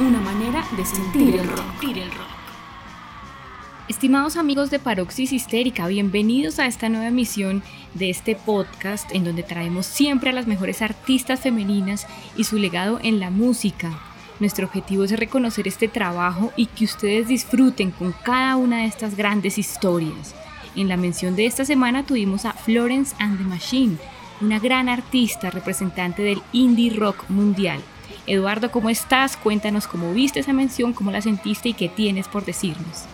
una manera de sentir el rock. Estimados amigos de Paroxis Histérica, bienvenidos a esta nueva emisión de este podcast en donde traemos siempre a las mejores artistas femeninas y su legado en la música. Nuestro objetivo es reconocer este trabajo y que ustedes disfruten con cada una de estas grandes historias. En la mención de esta semana tuvimos a Florence and the Machine, una gran artista representante del indie rock mundial. Eduardo, ¿cómo estás? Cuéntanos cómo viste esa mención, cómo la sentiste y qué tienes por decirnos.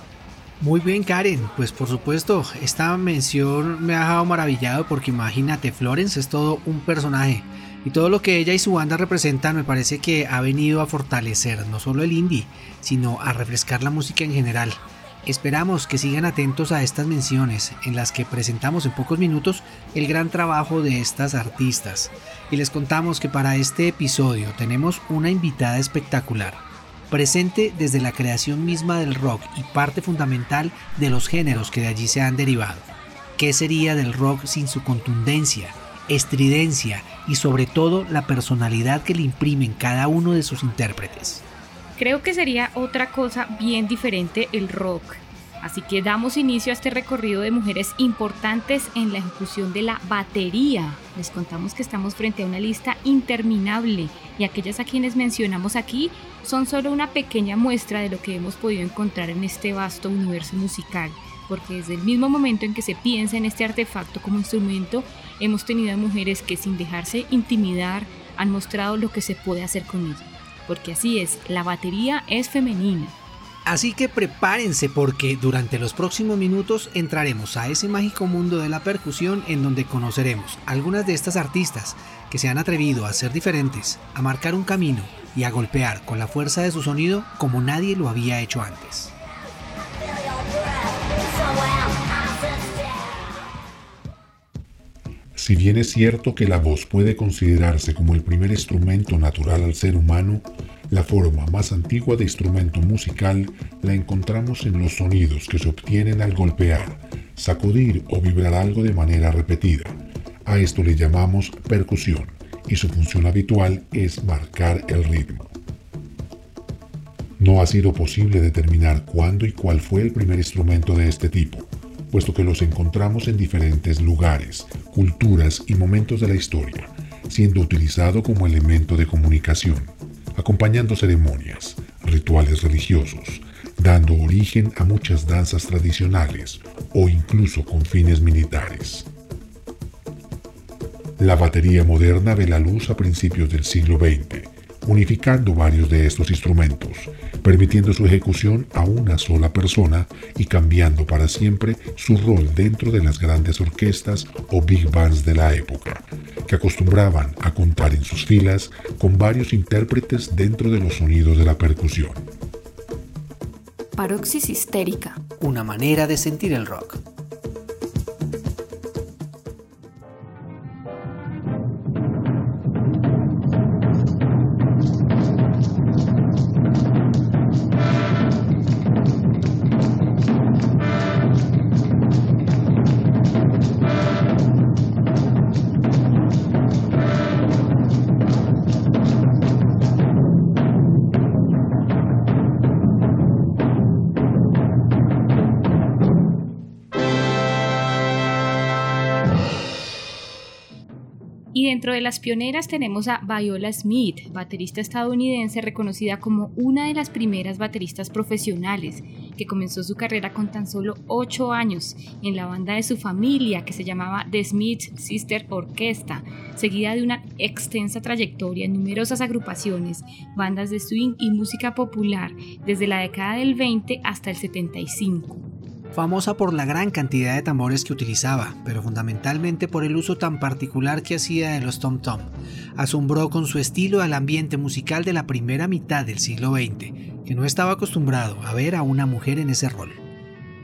Muy bien, Karen. Pues por supuesto, esta mención me ha dejado maravillado porque imagínate, Florence es todo un personaje. Y todo lo que ella y su banda representan me parece que ha venido a fortalecer no solo el indie, sino a refrescar la música en general. Esperamos que sigan atentos a estas menciones en las que presentamos en pocos minutos el gran trabajo de estas artistas. Y les contamos que para este episodio tenemos una invitada espectacular presente desde la creación misma del rock y parte fundamental de los géneros que de allí se han derivado. ¿Qué sería del rock sin su contundencia, estridencia y sobre todo la personalidad que le imprimen cada uno de sus intérpretes? Creo que sería otra cosa bien diferente el rock Así que damos inicio a este recorrido de mujeres importantes en la ejecución de la batería. Les contamos que estamos frente a una lista interminable y aquellas a quienes mencionamos aquí son solo una pequeña muestra de lo que hemos podido encontrar en este vasto universo musical, porque desde el mismo momento en que se piensa en este artefacto como instrumento, hemos tenido a mujeres que sin dejarse intimidar han mostrado lo que se puede hacer con ella. Porque así es, la batería es femenina Así que prepárense porque durante los próximos minutos entraremos a ese mágico mundo de la percusión en donde conoceremos algunas de estas artistas que se han atrevido a ser diferentes, a marcar un camino y a golpear con la fuerza de su sonido como nadie lo había hecho antes. Si bien es cierto que la voz puede considerarse como el primer instrumento natural al ser humano, la forma más antigua de instrumento musical la encontramos en los sonidos que se obtienen al golpear, sacudir o vibrar algo de manera repetida. A esto le llamamos percusión y su función habitual es marcar el ritmo. No ha sido posible determinar cuándo y cuál fue el primer instrumento de este tipo, puesto que los encontramos en diferentes lugares, culturas y momentos de la historia, siendo utilizado como elemento de comunicación acompañando ceremonias, rituales religiosos, dando origen a muchas danzas tradicionales o incluso con fines militares. La batería moderna ve la luz a principios del siglo XX, unificando varios de estos instrumentos, permitiendo su ejecución a una sola persona y cambiando para siempre su rol dentro de las grandes orquestas o big bands de la época, que acostumbraban a contar en sus filas con varios intérpretes dentro de los sonidos de la percusión. Paroxis histérica. Una manera de sentir el rock. Dentro de las pioneras tenemos a Viola Smith, baterista estadounidense reconocida como una de las primeras bateristas profesionales, que comenzó su carrera con tan solo 8 años en la banda de su familia que se llamaba The Smith Sister Orchestra, seguida de una extensa trayectoria en numerosas agrupaciones, bandas de swing y música popular desde la década del 20 hasta el 75 famosa por la gran cantidad de tambores que utilizaba, pero fundamentalmente por el uso tan particular que hacía de los tom-tom. Asombró con su estilo al ambiente musical de la primera mitad del siglo XX, que no estaba acostumbrado a ver a una mujer en ese rol.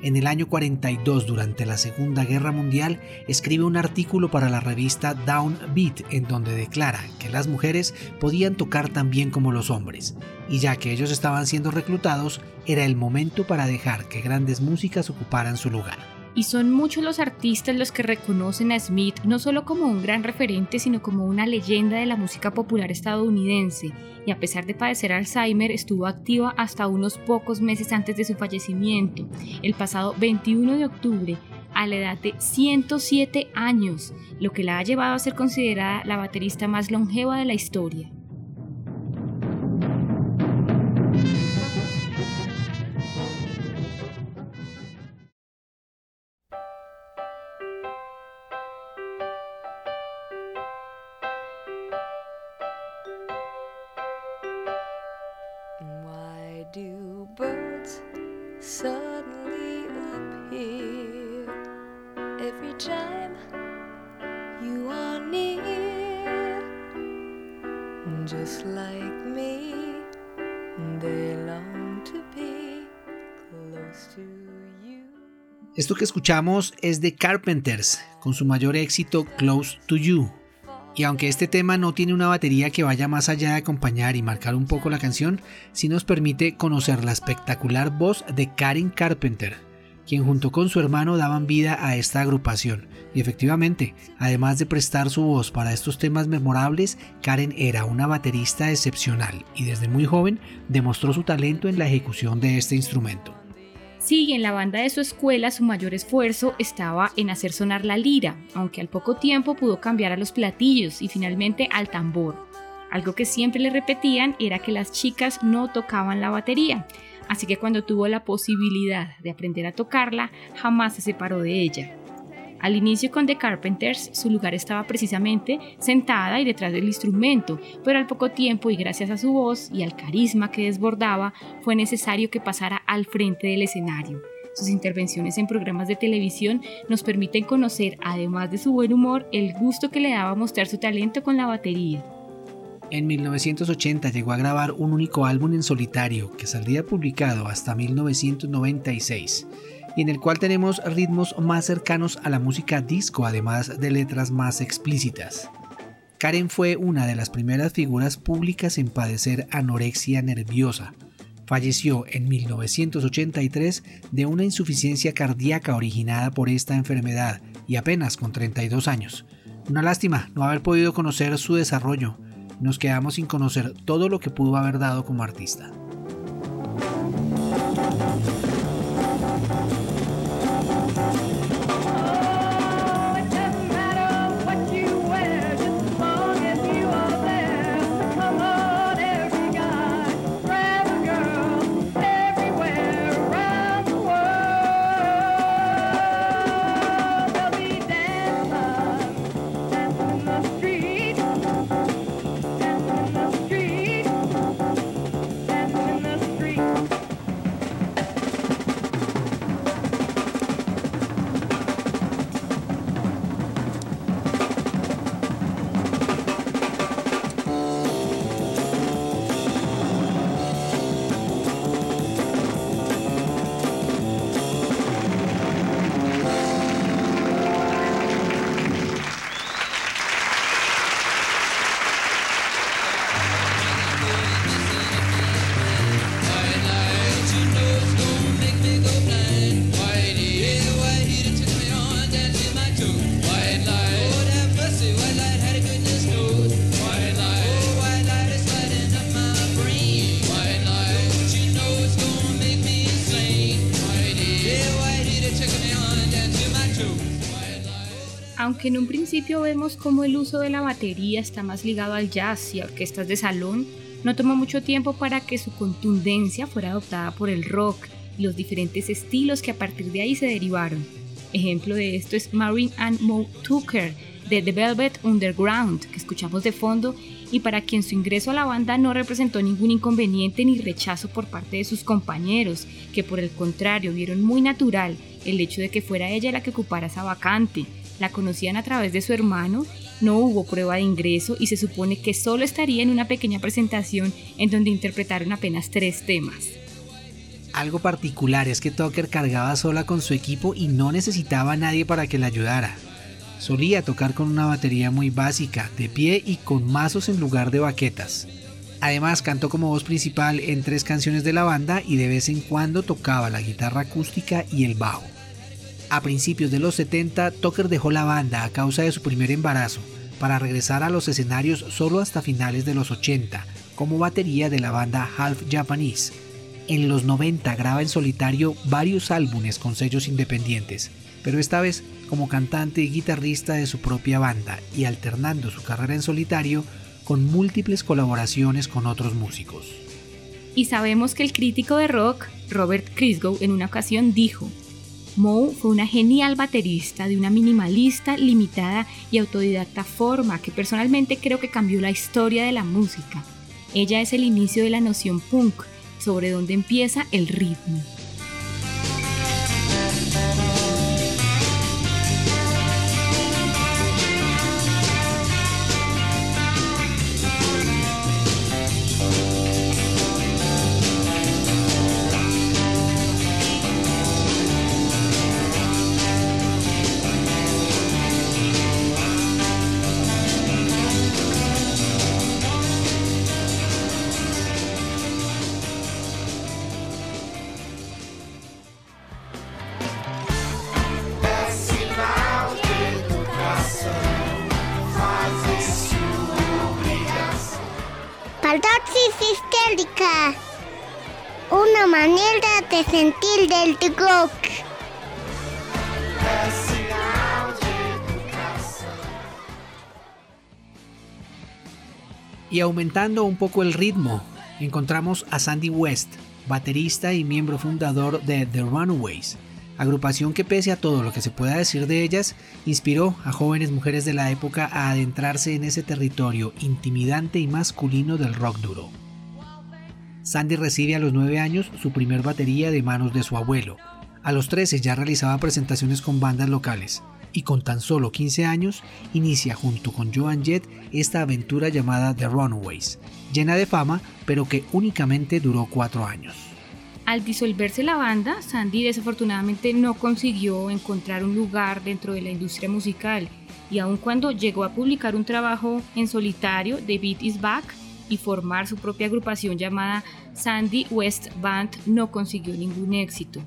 En el año 42, durante la Segunda Guerra Mundial, escribe un artículo para la revista Down Beat en donde declara que las mujeres podían tocar tan bien como los hombres, y ya que ellos estaban siendo reclutados, era el momento para dejar que grandes músicas ocuparan su lugar. Y son muchos los artistas los que reconocen a Smith no solo como un gran referente, sino como una leyenda de la música popular estadounidense. Y a pesar de padecer Alzheimer, estuvo activa hasta unos pocos meses antes de su fallecimiento, el pasado 21 de octubre, a la edad de 107 años, lo que la ha llevado a ser considerada la baterista más longeva de la historia. Esto que escuchamos es de Carpenters, con su mayor éxito Close to You. Y aunque este tema no tiene una batería que vaya más allá de acompañar y marcar un poco la canción, sí nos permite conocer la espectacular voz de Karen Carpenter, quien junto con su hermano daban vida a esta agrupación. Y efectivamente, además de prestar su voz para estos temas memorables, Karen era una baterista excepcional y desde muy joven demostró su talento en la ejecución de este instrumento. Sí, en la banda de su escuela su mayor esfuerzo estaba en hacer sonar la lira, aunque al poco tiempo pudo cambiar a los platillos y finalmente al tambor. Algo que siempre le repetían era que las chicas no tocaban la batería, así que cuando tuvo la posibilidad de aprender a tocarla, jamás se separó de ella. Al inicio con The Carpenters, su lugar estaba precisamente sentada y detrás del instrumento, pero al poco tiempo y gracias a su voz y al carisma que desbordaba, fue necesario que pasara al frente del escenario. Sus intervenciones en programas de televisión nos permiten conocer, además de su buen humor, el gusto que le daba mostrar su talento con la batería. En 1980 llegó a grabar un único álbum en solitario que saldría publicado hasta 1996 y en el cual tenemos ritmos más cercanos a la música disco, además de letras más explícitas. Karen fue una de las primeras figuras públicas en padecer anorexia nerviosa. Falleció en 1983 de una insuficiencia cardíaca originada por esta enfermedad y apenas con 32 años. Una lástima no haber podido conocer su desarrollo. Nos quedamos sin conocer todo lo que pudo haber dado como artista. Aunque en un principio vemos cómo el uso de la batería está más ligado al jazz y a orquestas de salón, no tomó mucho tiempo para que su contundencia fuera adoptada por el rock y los diferentes estilos que a partir de ahí se derivaron. Ejemplo de esto es Marine and Mo Tucker de The Velvet Underground, que escuchamos de fondo y para quien su ingreso a la banda no representó ningún inconveniente ni rechazo por parte de sus compañeros, que por el contrario vieron muy natural el hecho de que fuera ella la que ocupara esa vacante la conocían a través de su hermano, no hubo prueba de ingreso y se supone que solo estaría en una pequeña presentación en donde interpretaron apenas tres temas. Algo particular es que Tucker cargaba sola con su equipo y no necesitaba a nadie para que la ayudara. Solía tocar con una batería muy básica, de pie y con mazos en lugar de baquetas. Además cantó como voz principal en tres canciones de la banda y de vez en cuando tocaba la guitarra acústica y el bajo. A principios de los 70, Tucker dejó la banda a causa de su primer embarazo, para regresar a los escenarios solo hasta finales de los 80, como batería de la banda Half Japanese. En los 90 graba en solitario varios álbumes con sellos independientes, pero esta vez como cantante y guitarrista de su propia banda y alternando su carrera en solitario con múltiples colaboraciones con otros músicos. Y sabemos que el crítico de rock, Robert Christgau, en una ocasión dijo, Moe fue una genial baterista de una minimalista, limitada y autodidacta forma que personalmente creo que cambió la historia de la música. Ella es el inicio de la noción punk, sobre donde empieza el ritmo. Y aumentando un poco el ritmo, encontramos a Sandy West, baterista y miembro fundador de The Runaways, agrupación que pese a todo lo que se pueda decir de ellas, inspiró a jóvenes mujeres de la época a adentrarse en ese territorio intimidante y masculino del rock duro. Sandy recibe a los 9 años su primer batería de manos de su abuelo. A los 13 ya realizaba presentaciones con bandas locales y con tan solo 15 años inicia junto con Joan Jett esta aventura llamada The Runaways, llena de fama pero que únicamente duró 4 años. Al disolverse la banda, Sandy desafortunadamente no consiguió encontrar un lugar dentro de la industria musical y aun cuando llegó a publicar un trabajo en solitario, The Beat Is Back, y formar su propia agrupación llamada Sandy West Band no consiguió ningún éxito.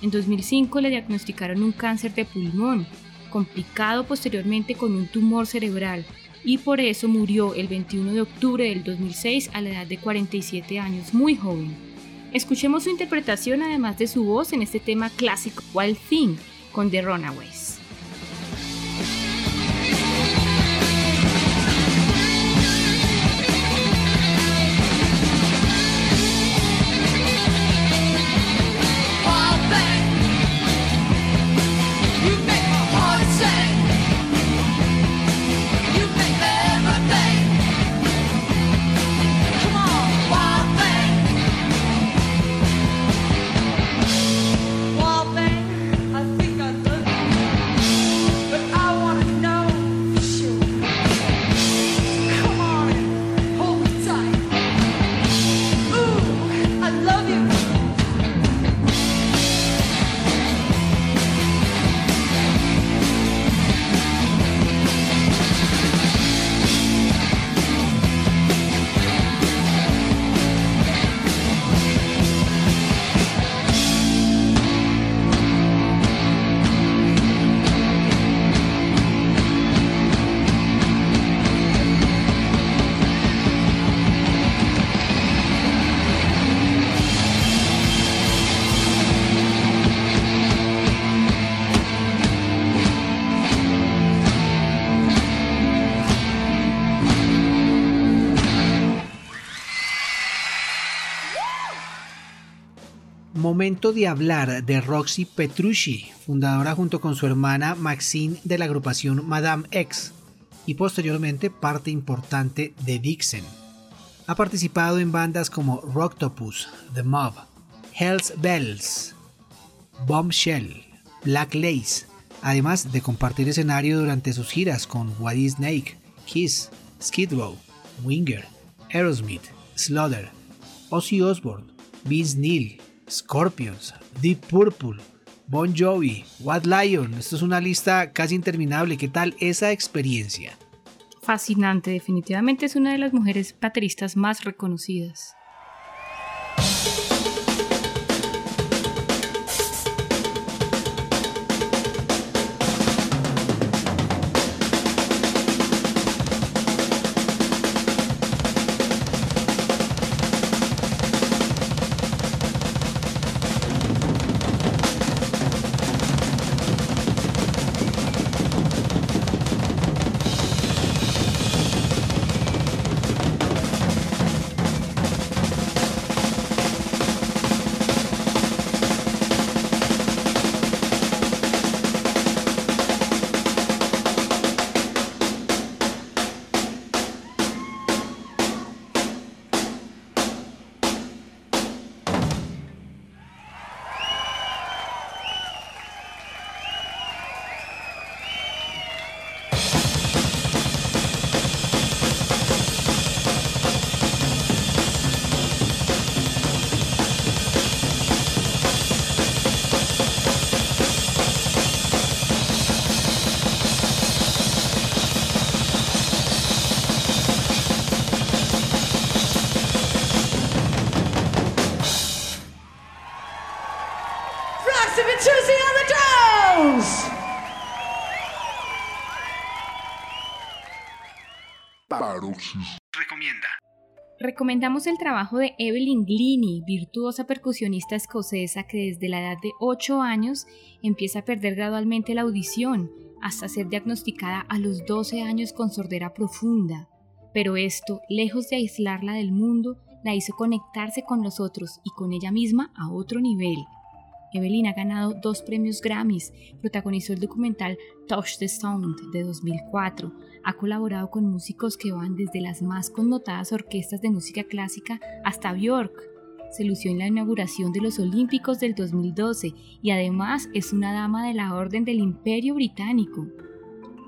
En 2005 le diagnosticaron un cáncer de pulmón, complicado posteriormente con un tumor cerebral, y por eso murió el 21 de octubre del 2006 a la edad de 47 años, muy joven. Escuchemos su interpretación además de su voz en este tema clásico Wild Thing con The Runaways. Momento de hablar de Roxy Petrucci, fundadora junto con su hermana Maxine de la agrupación Madame X y posteriormente parte importante de Dixon. Ha participado en bandas como Rocktopus, The Mob, Hells Bells, Bombshell, Black Lace, además de compartir escenario durante sus giras con Waddy Snake, Kiss, Skid Row, Winger, Aerosmith, Slaughter, Ozzy Osbourne, Vince Neil, Scorpions, Deep Purple, Bon Jovi, What Lion. Esto es una lista casi interminable. ¿Qué tal esa experiencia? Fascinante, definitivamente es una de las mujeres bateristas más reconocidas. Recomendamos el trabajo de Evelyn Glini, virtuosa percusionista escocesa que desde la edad de 8 años empieza a perder gradualmente la audición hasta ser diagnosticada a los 12 años con sordera profunda. Pero esto, lejos de aislarla del mundo, la hizo conectarse con los otros y con ella misma a otro nivel. Evelyn ha ganado dos premios Grammys, protagonizó el documental Touch the Sound de 2004, ha colaborado con músicos que van desde las más connotadas orquestas de música clásica hasta Björk. Se lució en la inauguración de los Olímpicos del 2012 y además es una dama de la Orden del Imperio Británico.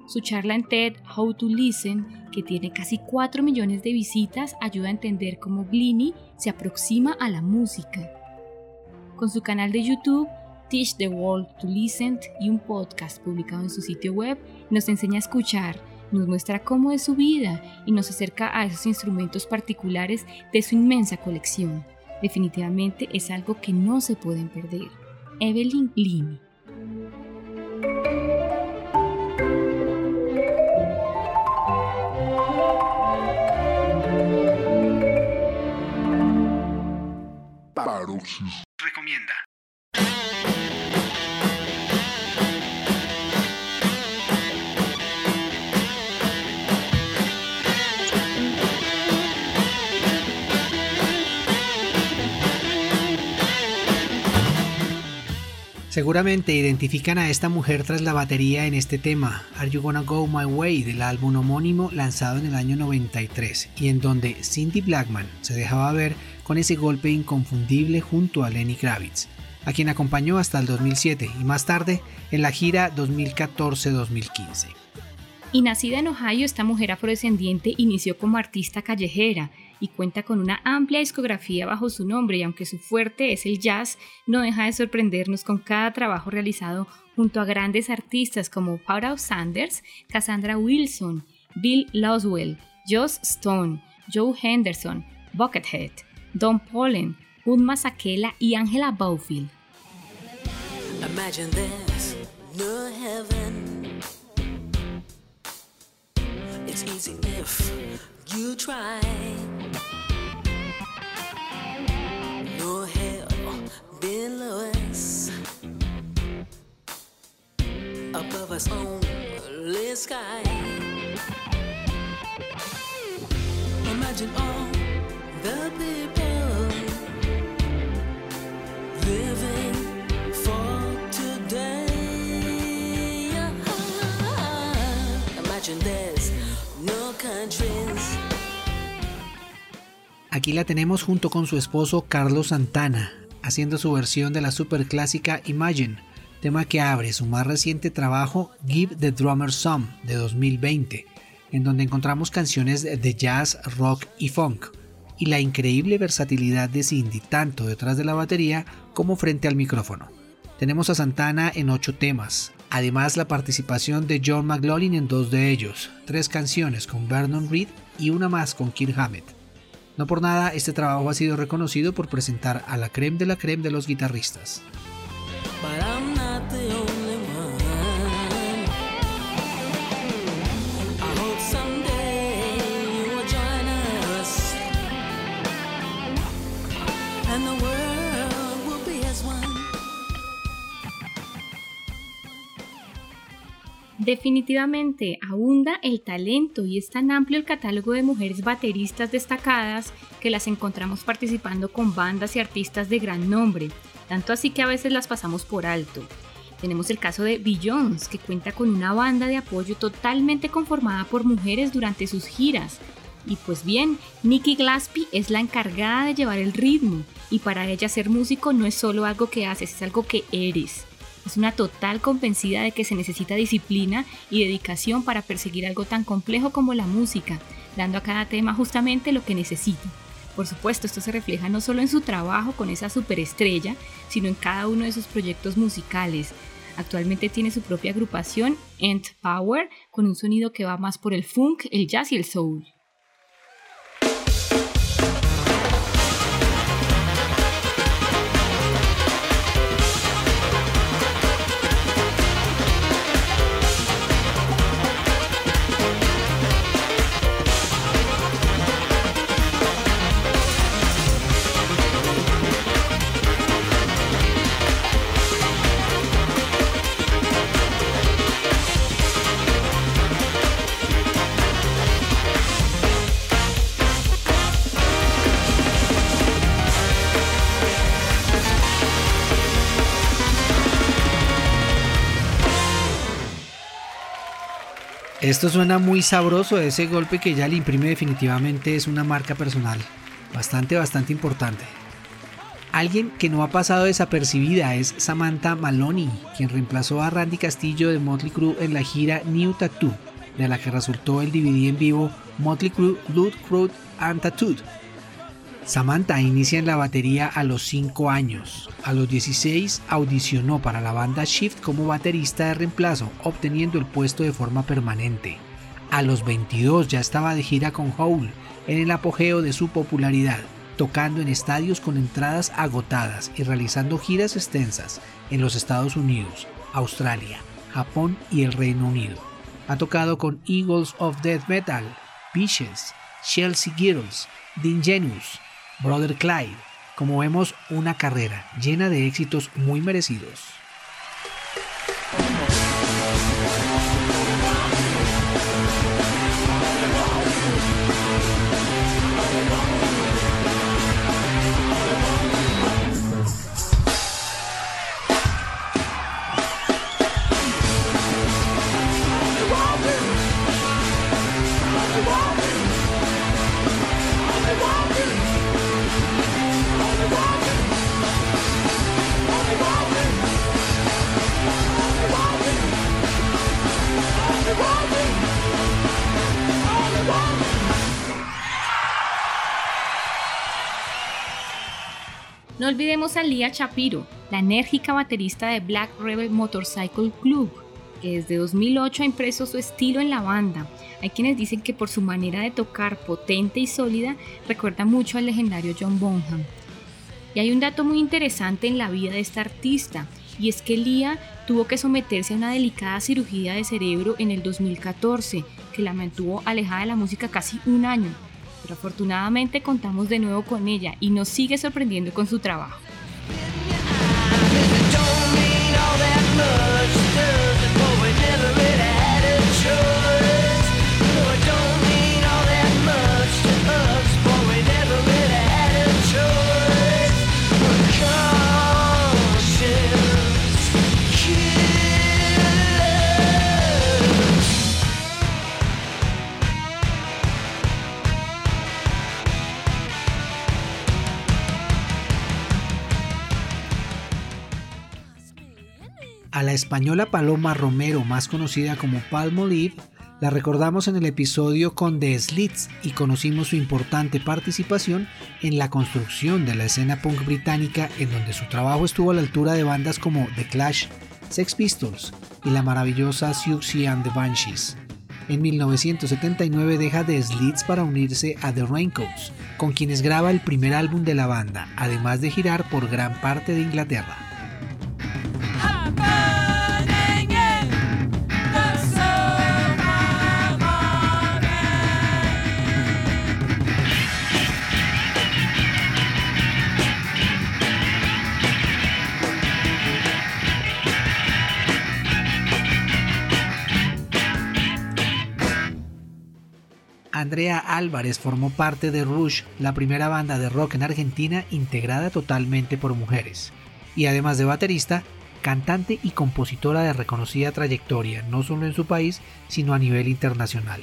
Su charla en TED How to Listen, que tiene casi 4 millones de visitas, ayuda a entender cómo Glini se aproxima a la música con su canal de YouTube Teach the World to Listen y un podcast publicado en su sitio web, nos enseña a escuchar, nos muestra cómo es su vida y nos acerca a esos instrumentos particulares de su inmensa colección. Definitivamente es algo que no se pueden perder. Evelyn Lini. Seguramente identifican a esta mujer tras la batería en este tema, Are You Gonna Go My Way, del álbum homónimo lanzado en el año 93, y en donde Cindy Blackman se dejaba ver con ese golpe inconfundible junto a Lenny Kravitz, a quien acompañó hasta el 2007 y más tarde en la gira 2014-2015. Y nacida en Ohio, esta mujer afrodescendiente inició como artista callejera y cuenta con una amplia discografía bajo su nombre y aunque su fuerte es el jazz, no deja de sorprendernos con cada trabajo realizado junto a grandes artistas como Paula Sanders, Cassandra Wilson, Bill Loswell, Joss Stone, Joe Henderson, Buckethead, Don Pollen, Udma Sakela y Angela Bowfield. It's easy if you try. No hell below us, above us only sky. Imagine all the people Aquí la tenemos junto con su esposo Carlos Santana, haciendo su versión de la superclásica Imagine, tema que abre su más reciente trabajo Give the Drummer Some de 2020, en donde encontramos canciones de jazz, rock y funk, y la increíble versatilidad de Cindy tanto detrás de la batería como frente al micrófono. Tenemos a Santana en ocho temas, además la participación de John McLaughlin en dos de ellos, tres canciones con Vernon Reed y una más con Kirk Hammett. No por nada, este trabajo ha sido reconocido por presentar a la creme de la creme de los guitarristas. Definitivamente abunda el talento y es tan amplio el catálogo de mujeres bateristas destacadas que las encontramos participando con bandas y artistas de gran nombre, tanto así que a veces las pasamos por alto. Tenemos el caso de Jones, que cuenta con una banda de apoyo totalmente conformada por mujeres durante sus giras. Y pues bien, Nikki Glaspie es la encargada de llevar el ritmo, y para ella ser músico no es solo algo que haces, es algo que eres. Es una total convencida de que se necesita disciplina y dedicación para perseguir algo tan complejo como la música, dando a cada tema justamente lo que necesita. Por supuesto, esto se refleja no solo en su trabajo con esa superestrella, sino en cada uno de sus proyectos musicales. Actualmente tiene su propia agrupación, Ent Power, con un sonido que va más por el funk, el jazz y el soul. Esto suena muy sabroso, ese golpe que ya le imprime definitivamente es una marca personal, bastante, bastante importante. Alguien que no ha pasado desapercibida es Samantha Maloney, quien reemplazó a Randy Castillo de Motley Crue en la gira New Tattoo, de la que resultó el DVD en vivo Motley Crue Blood, Fruit and Tattooed. Samantha inicia en la batería a los 5 años. A los 16 audicionó para la banda Shift como baterista de reemplazo, obteniendo el puesto de forma permanente. A los 22 ya estaba de gira con Hole, en el apogeo de su popularidad, tocando en estadios con entradas agotadas y realizando giras extensas en los Estados Unidos, Australia, Japón y el Reino Unido. Ha tocado con Eagles of Death Metal, Peaches, Chelsea Girls, The Ingenuous, Brother Clyde. Como vemos, una carrera llena de éxitos muy merecidos. No olvidemos a Lia Shapiro, la enérgica baterista de Black Rebel Motorcycle Club, que desde 2008 ha impreso su estilo en la banda. Hay quienes dicen que por su manera de tocar potente y sólida recuerda mucho al legendario John Bonham. Y hay un dato muy interesante en la vida de esta artista, y es que Lia tuvo que someterse a una delicada cirugía de cerebro en el 2014, que la mantuvo alejada de la música casi un año afortunadamente contamos de nuevo con ella y nos sigue sorprendiendo con su trabajo. A la española Paloma Romero, más conocida como Palmolive, la recordamos en el episodio con The Slits y conocimos su importante participación en la construcción de la escena punk británica en donde su trabajo estuvo a la altura de bandas como The Clash, Sex Pistols y la maravillosa Siouxsie and the Banshees. En 1979 deja The Slits para unirse a The Raincoats, con quienes graba el primer álbum de la banda, además de girar por gran parte de Inglaterra. Andrea Álvarez formó parte de Rush, la primera banda de rock en Argentina integrada totalmente por mujeres. Y además de baterista, cantante y compositora de reconocida trayectoria, no solo en su país, sino a nivel internacional.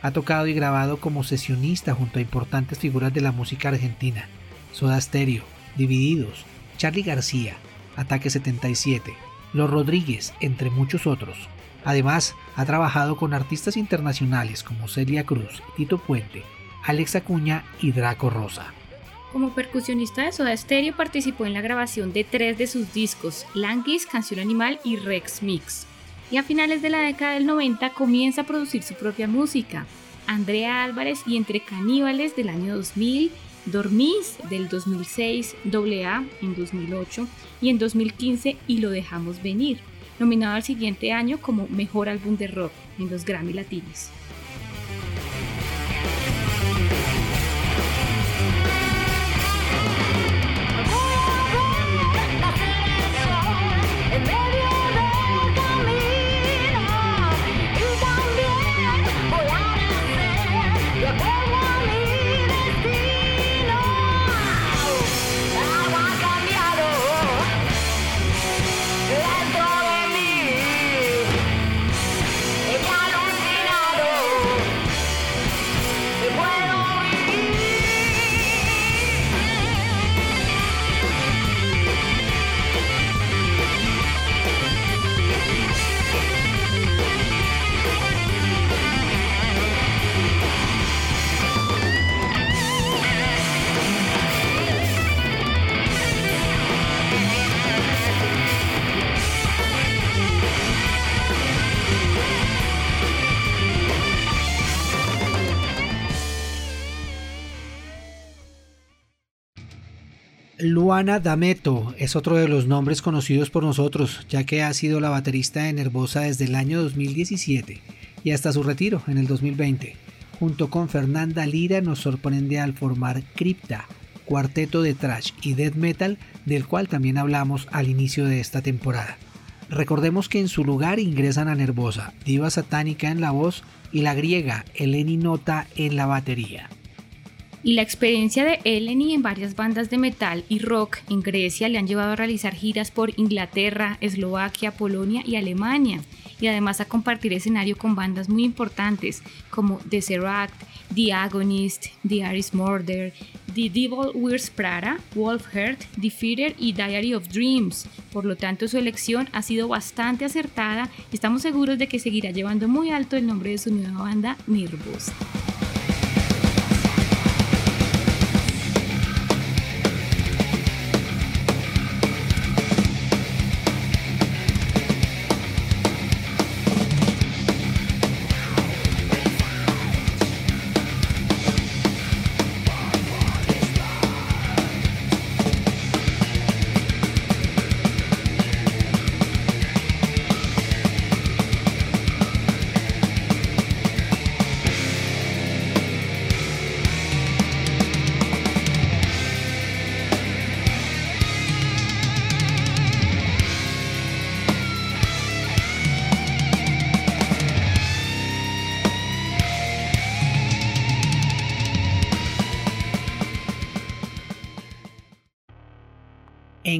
Ha tocado y grabado como sesionista junto a importantes figuras de la música argentina, Soda Stereo, Divididos, Charlie García, Ataque 77, Los Rodríguez, entre muchos otros. Además, ha trabajado con artistas internacionales como Celia Cruz, Tito Puente, Alex Acuña y Draco Rosa. Como percusionista de Soda Stereo participó en la grabación de tres de sus discos, Languis, Canción Animal y Rex Mix. Y a finales de la década del 90 comienza a producir su propia música. Andrea Álvarez y Entre Caníbales del año 2000, Dormís del 2006, AA en 2008 y en 2015 Y lo dejamos venir nominado al siguiente año como Mejor Álbum de Rock en los Grammy Latinos. Luana D'Ameto es otro de los nombres conocidos por nosotros, ya que ha sido la baterista de Nervosa desde el año 2017 y hasta su retiro en el 2020. Junto con Fernanda Lira nos sorprende al formar Crypta, cuarteto de thrash y death metal del cual también hablamos al inicio de esta temporada. Recordemos que en su lugar ingresan a Nervosa, Diva Satánica en la voz y la griega Eleni Nota en la batería. Y la experiencia de Eleni en varias bandas de metal y rock en Grecia le han llevado a realizar giras por Inglaterra, Eslovaquia, Polonia y Alemania, y además a compartir escenario con bandas muy importantes como The Seract, The Agonist, The Aris Murder, The Devil Wears Prada, Wolfheart, Defeater y Diary of Dreams. Por lo tanto, su elección ha sido bastante acertada y estamos seguros de que seguirá llevando muy alto el nombre de su nueva banda, Nervous.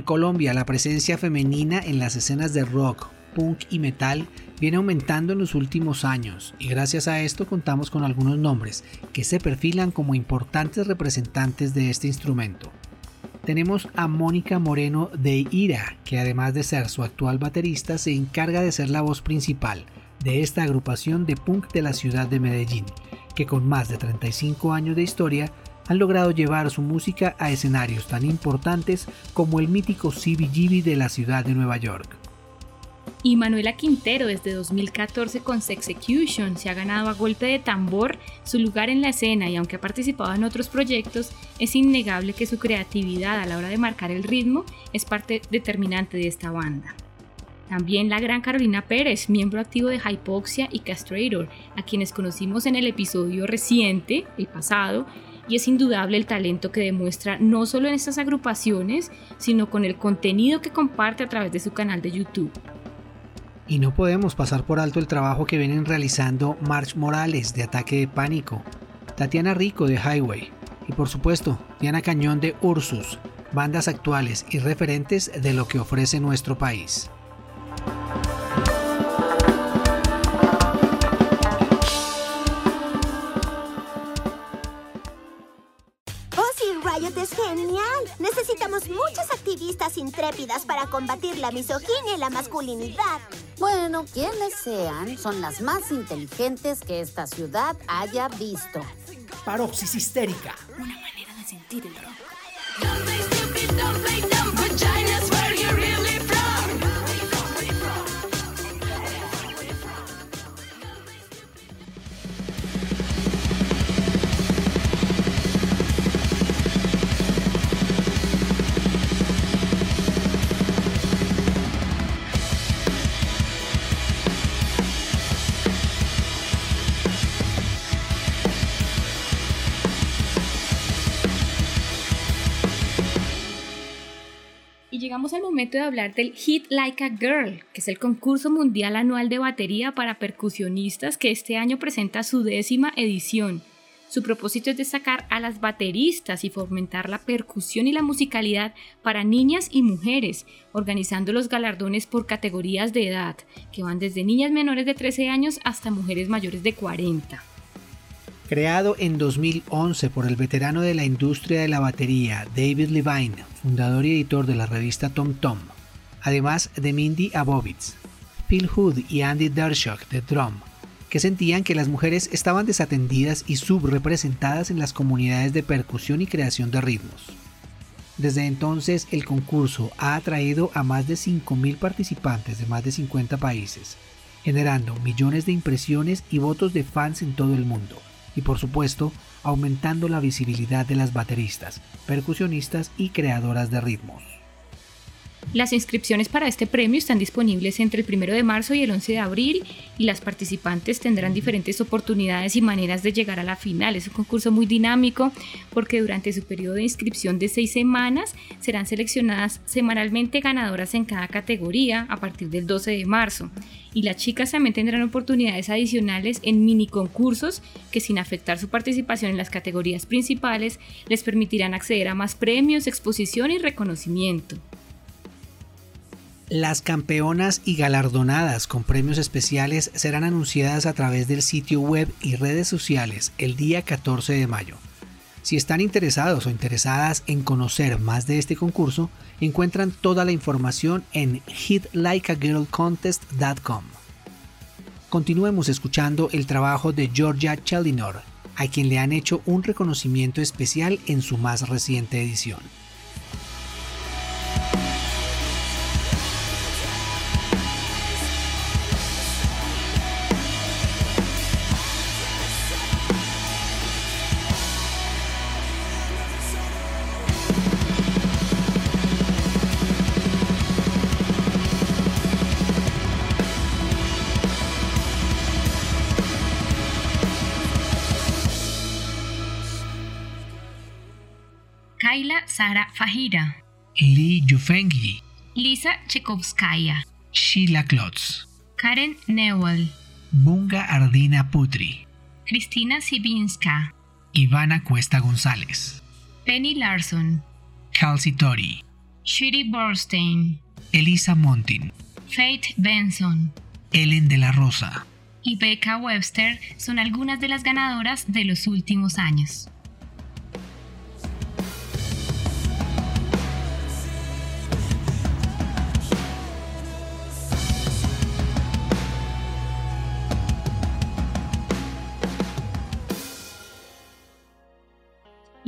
Colombia, la presencia femenina en las escenas de rock, punk y metal viene aumentando en los últimos años y gracias a esto contamos con algunos nombres que se perfilan como importantes representantes de este instrumento. Tenemos a Mónica Moreno de Ira, que además de ser su actual baterista, se encarga de ser la voz principal de esta agrupación de punk de la ciudad de Medellín, que con más de 35 años de historia han logrado llevar su música a escenarios tan importantes como el mítico CBGB de la ciudad de Nueva York. Y Manuela Quintero desde 2014 con Sexecution se ha ganado a golpe de tambor su lugar en la escena y aunque ha participado en otros proyectos, es innegable que su creatividad a la hora de marcar el ritmo es parte determinante de esta banda. También la gran Carolina Pérez, miembro activo de Hypoxia y Castrator, a quienes conocimos en el episodio reciente, el pasado, y es indudable el talento que demuestra no solo en estas agrupaciones, sino con el contenido que comparte a través de su canal de YouTube. Y no podemos pasar por alto el trabajo que vienen realizando March Morales de Ataque de Pánico, Tatiana Rico de Highway y por supuesto Diana Cañón de Ursus, bandas actuales y referentes de lo que ofrece nuestro país. Es genial. Necesitamos muchas activistas intrépidas para combatir la misoginia y la masculinidad. Bueno, quienes sean, son las más inteligentes que esta ciudad haya visto. Paropsis histérica. Una manera de sentir el rock. Llegamos al momento de hablar del Hit Like a Girl, que es el concurso mundial anual de batería para percusionistas que este año presenta su décima edición. Su propósito es destacar a las bateristas y fomentar la percusión y la musicalidad para niñas y mujeres, organizando los galardones por categorías de edad, que van desde niñas menores de 13 años hasta mujeres mayores de 40. Creado en 2011 por el veterano de la industria de la batería David Levine, fundador y editor de la revista Tom Tom, además de Mindy Abovitz, Phil Hood y Andy Dershock de Drum, que sentían que las mujeres estaban desatendidas y subrepresentadas en las comunidades de percusión y creación de ritmos. Desde entonces el concurso ha atraído a más de 5.000 participantes de más de 50 países, generando millones de impresiones y votos de fans en todo el mundo y por supuesto aumentando la visibilidad de las bateristas, percusionistas y creadoras de ritmos. Las inscripciones para este premio están disponibles entre el 1 de marzo y el 11 de abril y las participantes tendrán diferentes oportunidades y maneras de llegar a la final. Es un concurso muy dinámico porque durante su periodo de inscripción de seis semanas serán seleccionadas semanalmente ganadoras en cada categoría a partir del 12 de marzo. Y las chicas también tendrán oportunidades adicionales en mini concursos que sin afectar su participación en las categorías principales les permitirán acceder a más premios, exposición y reconocimiento. Las campeonas y galardonadas con premios especiales serán anunciadas a través del sitio web y redes sociales el día 14 de mayo. Si están interesados o interesadas en conocer más de este concurso, encuentran toda la información en hitlikeagirlcontest.com. Continuemos escuchando el trabajo de Georgia Chelinor, a quien le han hecho un reconocimiento especial en su más reciente edición. Sara Fajira, Lee Yufengi, Lisa Chekovskaya, Sheila Klotz, Karen Newell, Bunga Ardina Putri, Cristina Sibinska, Ivana Cuesta González, Penny Larson, Kelsey Tori, Shiri Borstein, Elisa Montin, Faith Benson, Ellen de la Rosa. Y Becca Webster son algunas de las ganadoras de los últimos años.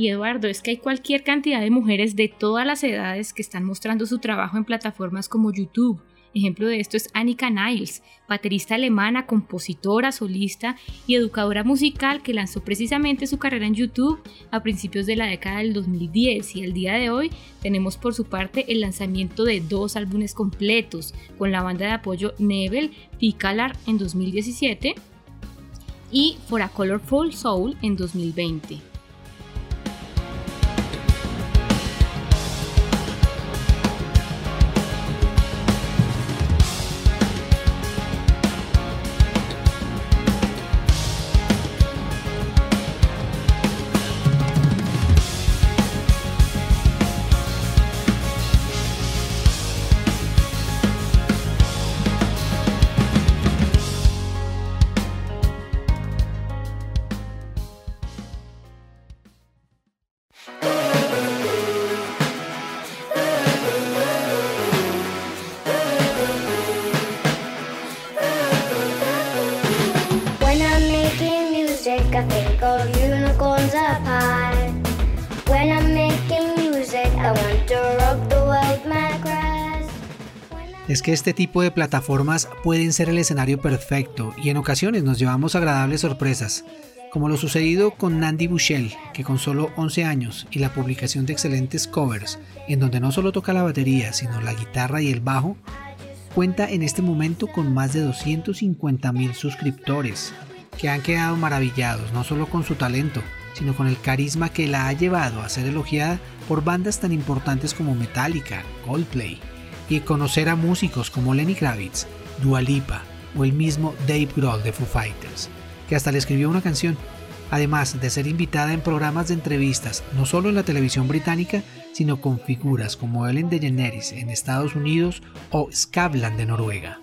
Y Eduardo, es que hay cualquier cantidad de mujeres de todas las edades que están mostrando su trabajo en plataformas como YouTube. Ejemplo de esto es Annika Niles, baterista alemana, compositora, solista y educadora musical que lanzó precisamente su carrera en YouTube a principios de la década del 2010 y al día de hoy tenemos por su parte el lanzamiento de dos álbumes completos con la banda de apoyo Nebel Picalar en 2017 y For a Colorful Soul en 2020. Que este tipo de plataformas pueden ser el escenario perfecto y en ocasiones nos llevamos agradables sorpresas, como lo sucedido con Nandy Bushell, que con solo 11 años y la publicación de excelentes covers, en donde no solo toca la batería, sino la guitarra y el bajo, cuenta en este momento con más de 250 mil suscriptores, que han quedado maravillados no solo con su talento, sino con el carisma que la ha llevado a ser elogiada por bandas tan importantes como Metallica, Coldplay, y conocer a músicos como Lenny Kravitz, Dua Lipa o el mismo Dave Grohl de Foo Fighters, que hasta le escribió una canción, además de ser invitada en programas de entrevistas no solo en la televisión británica, sino con figuras como Ellen DeGeneres en Estados Unidos o Skavlan de Noruega.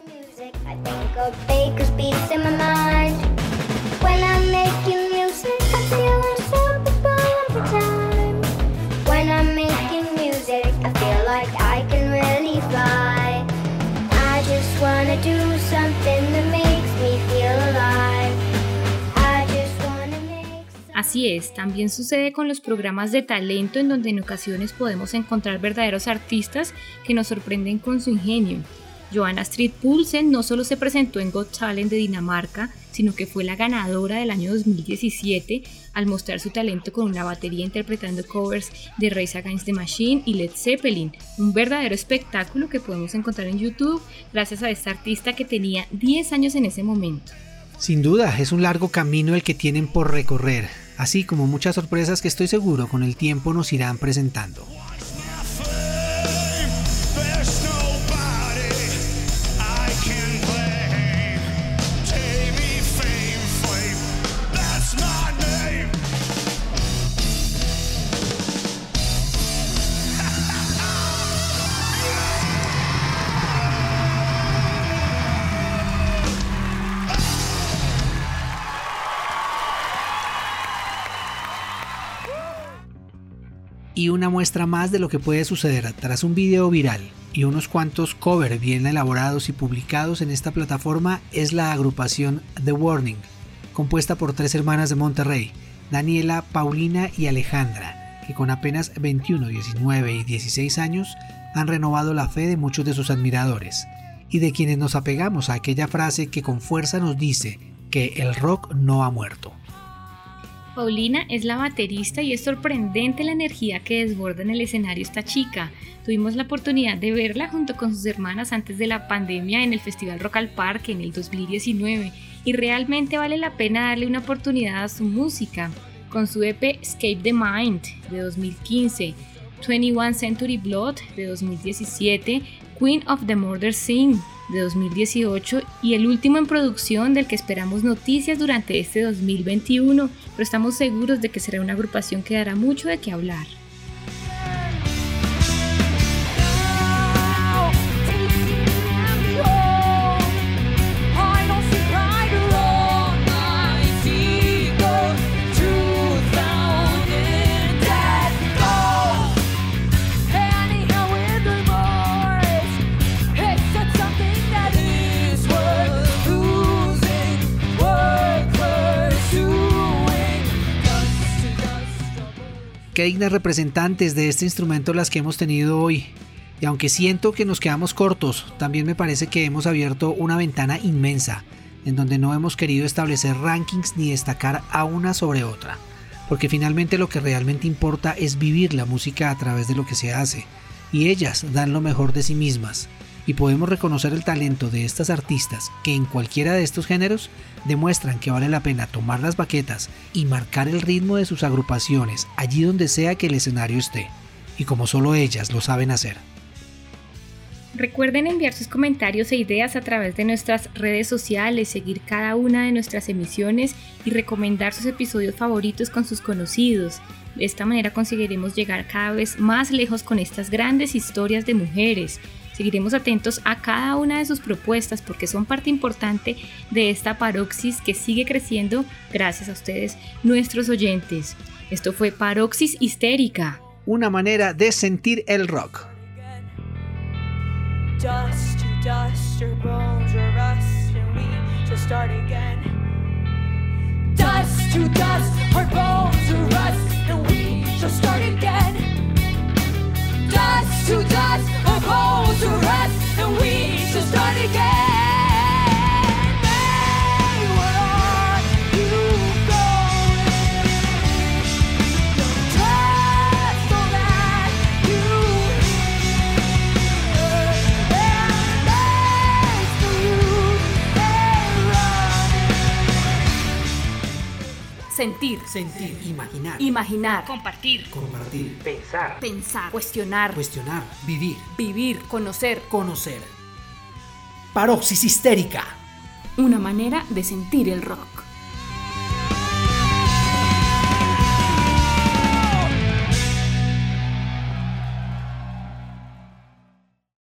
Así es, también sucede con los programas de talento en donde en ocasiones podemos encontrar verdaderos artistas que nos sorprenden con su ingenio. Joanna Street Poulsen no solo se presentó en Got Talent de Dinamarca, sino que fue la ganadora del año 2017 al mostrar su talento con una batería interpretando covers de Race Against the Machine y Led Zeppelin, un verdadero espectáculo que podemos encontrar en YouTube gracias a esta artista que tenía 10 años en ese momento. Sin duda, es un largo camino el que tienen por recorrer, así como muchas sorpresas que estoy seguro con el tiempo nos irán presentando. Y una muestra más de lo que puede suceder tras un video viral y unos cuantos covers bien elaborados y publicados en esta plataforma es la agrupación The Warning, compuesta por tres hermanas de Monterrey, Daniela, Paulina y Alejandra, que con apenas 21, 19 y 16 años han renovado la fe de muchos de sus admiradores y de quienes nos apegamos a aquella frase que con fuerza nos dice que el rock no ha muerto. Paulina es la baterista y es sorprendente la energía que desborda en el escenario esta chica. Tuvimos la oportunidad de verla junto con sus hermanas antes de la pandemia en el Festival Rock al Parque en el 2019 y realmente vale la pena darle una oportunidad a su música. Con su EP Escape the Mind de 2015, 21 Century Blood de 2017, Queen of the Murder Scene de 2018 y el último en producción del que esperamos noticias durante este 2021, pero estamos seguros de que será una agrupación que dará mucho de qué hablar. Representantes de este instrumento las que hemos tenido hoy. Y aunque siento que nos quedamos cortos, también me parece que hemos abierto una ventana inmensa, en donde no hemos querido establecer rankings ni destacar a una sobre otra. Porque finalmente lo que realmente importa es vivir la música a través de lo que se hace, y ellas dan lo mejor de sí mismas, y podemos reconocer el talento de estas artistas que en cualquiera de estos géneros demuestran que vale la pena tomar las baquetas y marcar el ritmo de sus agrupaciones allí donde sea que el escenario esté, y como solo ellas lo saben hacer. Recuerden enviar sus comentarios e ideas a través de nuestras redes sociales, seguir cada una de nuestras emisiones y recomendar sus episodios favoritos con sus conocidos. De esta manera conseguiremos llegar cada vez más lejos con estas grandes historias de mujeres Seguiremos atentos a cada una de sus propuestas porque son parte importante de esta paroxis que sigue creciendo gracias a ustedes, nuestros oyentes. Esto fue Paroxis Histérica. Una manera de sentir el rock. dust to dust, a cold to rest, and we should start again. Sentir. Sentir. Imaginar. Imaginar. Compartir. Compartir. Pensar. Pensar. Cuestionar. Cuestionar. Vivir. Vivir. Conocer. Conocer. Paroxis histérica. Una manera de sentir el rock.